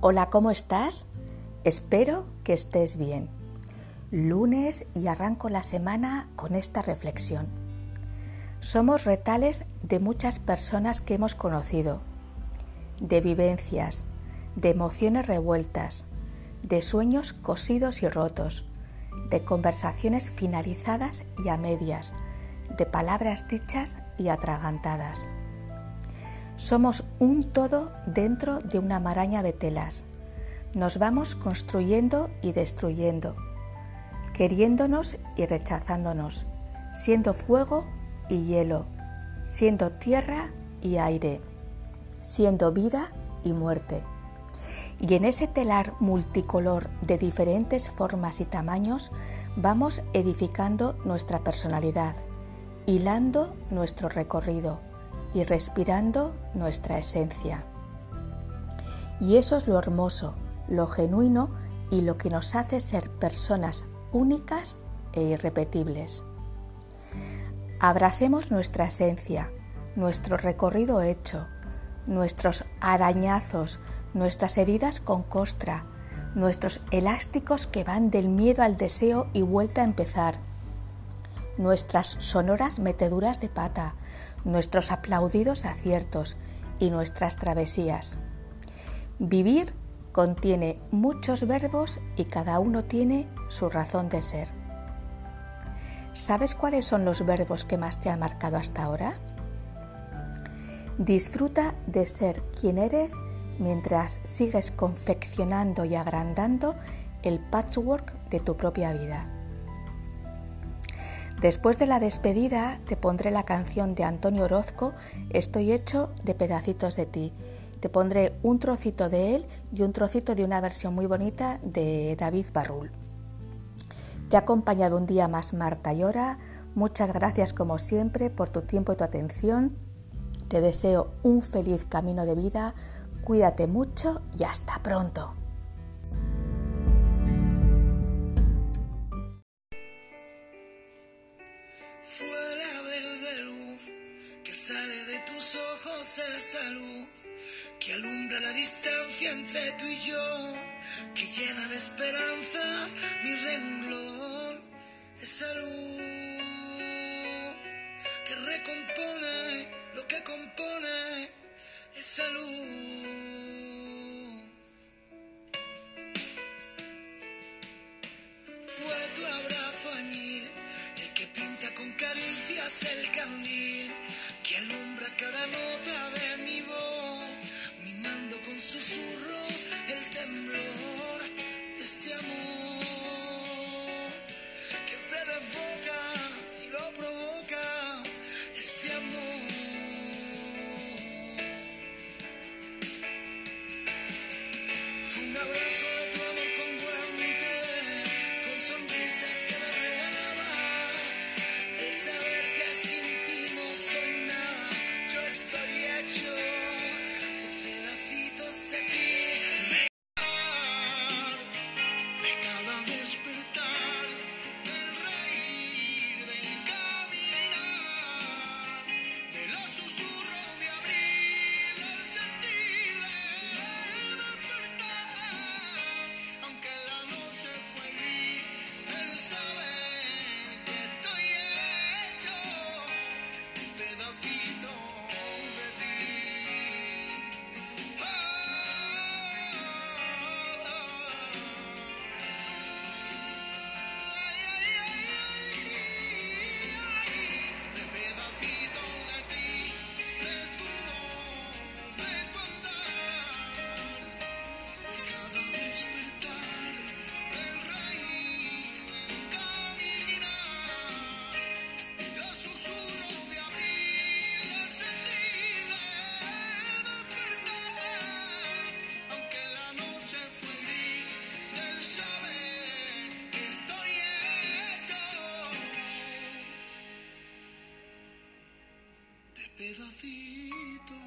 Hola, ¿cómo estás? Espero que estés bien. Lunes y arranco la semana con esta reflexión. Somos retales de muchas personas que hemos conocido, de vivencias, de emociones revueltas, de sueños cosidos y rotos, de conversaciones finalizadas y a medias, de palabras dichas y atragantadas. Somos un todo dentro de una maraña de telas. Nos vamos construyendo y destruyendo, queriéndonos y rechazándonos, siendo fuego y hielo, siendo tierra y aire, siendo vida y muerte. Y en ese telar multicolor de diferentes formas y tamaños vamos edificando nuestra personalidad, hilando nuestro recorrido y respirando nuestra esencia. Y eso es lo hermoso, lo genuino y lo que nos hace ser personas únicas e irrepetibles. Abracemos nuestra esencia, nuestro recorrido hecho, nuestros arañazos, nuestras heridas con costra, nuestros elásticos que van del miedo al deseo y vuelta a empezar, nuestras sonoras meteduras de pata, nuestros aplaudidos aciertos y nuestras travesías. Vivir contiene muchos verbos y cada uno tiene su razón de ser. ¿Sabes cuáles son los verbos que más te han marcado hasta ahora? Disfruta de ser quien eres mientras sigues confeccionando y agrandando el patchwork de tu propia vida. Después de la despedida te pondré la canción de Antonio Orozco, Estoy hecho de pedacitos de ti. Te pondré un trocito de él y un trocito de una versión muy bonita de David Barrul. Te ha acompañado un día más Marta Llora. Muchas gracias como siempre por tu tiempo y tu atención. Te deseo un feliz camino de vida. Cuídate mucho y hasta pronto. Esa luz que alumbra la distancia entre tú y yo, que llena de esperanzas mi renglón, esa luz que recompone lo que compone, esa luz. Fue tu abrazo añil, el que pinta con caricias el candil abrazo pedacitos.